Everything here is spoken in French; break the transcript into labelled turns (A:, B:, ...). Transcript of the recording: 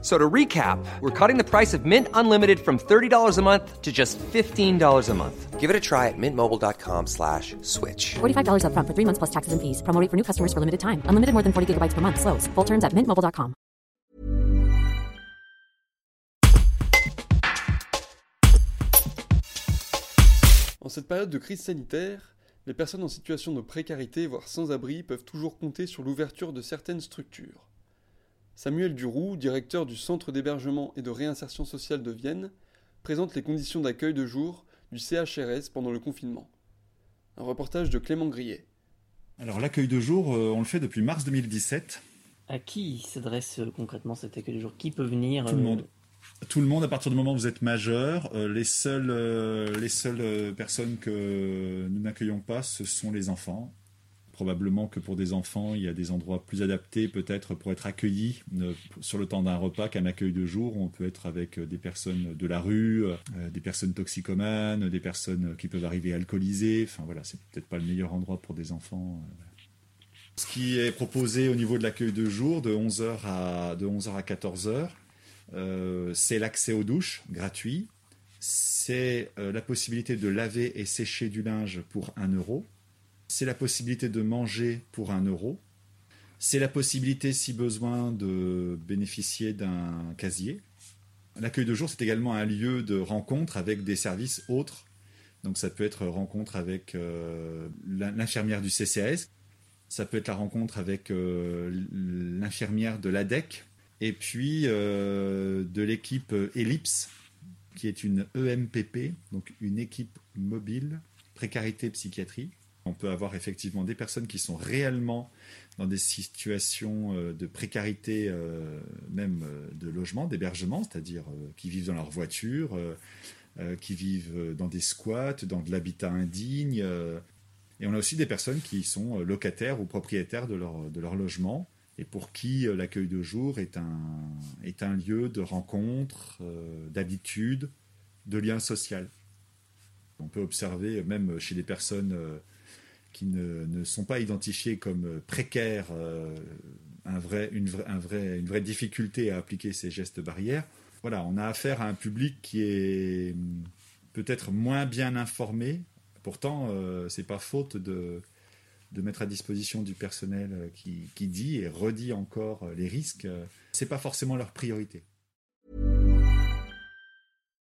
A: So to recap, we're cutting the price of Mint Unlimited from $30 a month to just $15 a month.
B: Give it a try at mintmobile.com slash switch.
C: $45 upfront for three months plus taxes and fees. Promo rate for new customers for limited time. Unlimited more than 40 gigabytes per month. Slows. Full terms at mintmobile.com.
D: En cette période de crise sanitaire, les personnes en situation de précarité, voire sans abri, peuvent toujours compter sur l'ouverture de certaines structures. Samuel Duroux, directeur du Centre d'hébergement et de réinsertion sociale de Vienne, présente les conditions d'accueil de jour du CHRS pendant le confinement. Un reportage de Clément Grillet.
E: Alors l'accueil de jour, euh, on le fait depuis mars 2017.
F: À qui s'adresse euh, concrètement cet accueil de jour? Qui peut venir
E: Tout le
F: euh,
E: monde. Tout le monde, à partir du moment où vous êtes majeur, euh, les seules, euh, les seules personnes que nous n'accueillons pas, ce sont les enfants. Probablement que pour des enfants, il y a des endroits plus adaptés peut-être pour être accueillis euh, sur le temps d'un repas qu'un accueil de jour. On peut être avec euh, des personnes de la rue, euh, des personnes toxicomanes, des personnes qui peuvent arriver alcoolisées. Enfin voilà, c'est peut-être pas le meilleur endroit pour des enfants. Ce qui est proposé au niveau de l'accueil de jour de 11h à, de 11h à 14h, euh, c'est l'accès aux douches gratuit, c'est la possibilité de laver et sécher du linge pour 1 euro, c'est la possibilité de manger pour 1 euro, c'est la possibilité, si besoin, de bénéficier d'un casier. L'accueil de jour, c'est également un lieu de rencontre avec des services autres. Donc ça peut être rencontre avec euh, l'in- l'infirmière du CCAS, ça peut être la rencontre avec euh, l'infirmière de l'ADEC, et puis euh, de l'équipe Ellipse, qui est une EMPP, donc une équipe mobile, précarité psychiatrie. On peut avoir effectivement des personnes qui sont réellement dans des situations euh, de précarité, euh, même euh, de logement, d'hébergement, c'est-à-dire qui vivent dans leur voiture, qui vivent dans des squats, dans de l'habitat indigne. et on a aussi des personnes qui sont locataires ou propriétaires de leur, de leur logement et pour qui l'accueil de jour est un, est un lieu de rencontre, d'habitude, de lien social. On peut observer, même chez des personnes qui ne, sont pas identifiées comme euh, précaires, euh, une, vraie, difficulté à appliquer ces gestes barrières. Voilà, on a affaire à un public qui est hum, peut-être moins bien informé. Pourtant, euh, c'est pas faute de, mettre à disposition du personnel euh, qui, qui dit et redit encore les risques. C'est pas forcément leur priorité.